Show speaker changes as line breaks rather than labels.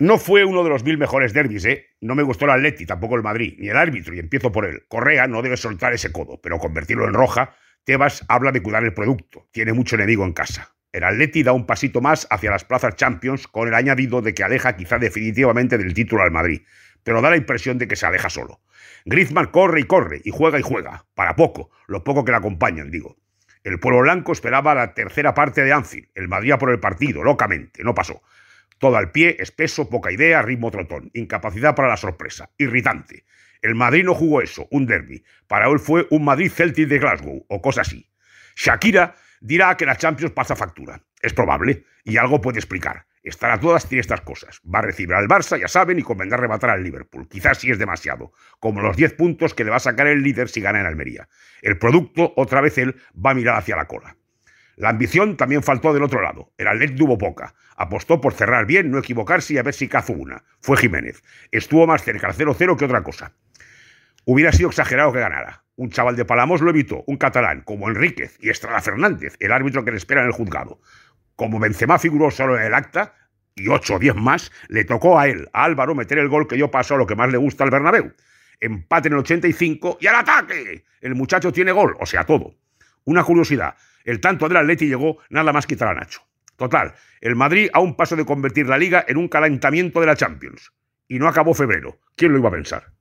No fue uno de los mil mejores derbis, ¿eh? No me gustó el Atleti, tampoco el Madrid, ni el árbitro, y empiezo por él. Correa no debe soltar ese codo, pero convertirlo en roja, Tebas habla de cuidar el producto. Tiene mucho enemigo en casa. El Atleti da un pasito más hacia las plazas Champions con el añadido de que aleja quizá definitivamente del título al Madrid, pero da la impresión de que se aleja solo. Griezmann corre y corre, y juega y juega, para poco, lo poco que le acompañan, digo. El pueblo blanco esperaba la tercera parte de Anfield, el Madrid por el partido, locamente, no pasó. Todo al pie, espeso, poca idea, ritmo trotón, incapacidad para la sorpresa, irritante. El Madrid no jugó eso, un derby. Para él fue un Madrid Celtic de Glasgow, o cosa así. Shakira dirá que la Champions pasa factura. Es probable, y algo puede explicar. Estará todas tiene estas cosas. Va a recibir al Barça, ya saben, y convendrá rematar al Liverpool. Quizás sí es demasiado, como los 10 puntos que le va a sacar el líder si gana en Almería. El producto, otra vez él, va a mirar hacia la cola. La ambición también faltó del otro lado. El Atlet tuvo poca. Apostó por cerrar bien, no equivocarse y a ver si cazo una. Fue Jiménez. Estuvo más cerca al 0-0 que otra cosa. Hubiera sido exagerado que ganara. Un chaval de Palamos lo evitó, un catalán, como Enríquez y Estrada Fernández, el árbitro que le espera en el juzgado. Como Benzema figuró solo en el acta, y 8 o 10 más, le tocó a él, a Álvaro, meter el gol que yo paso a lo que más le gusta al Bernabéu. Empate en el 85 y al ataque. El muchacho tiene gol, o sea, todo. Una curiosidad, el tanto del Atleti llegó nada más quitar a Nacho. Total, el Madrid a un paso de convertir la liga en un calentamiento de la Champions. Y no acabó febrero. ¿Quién lo iba a pensar?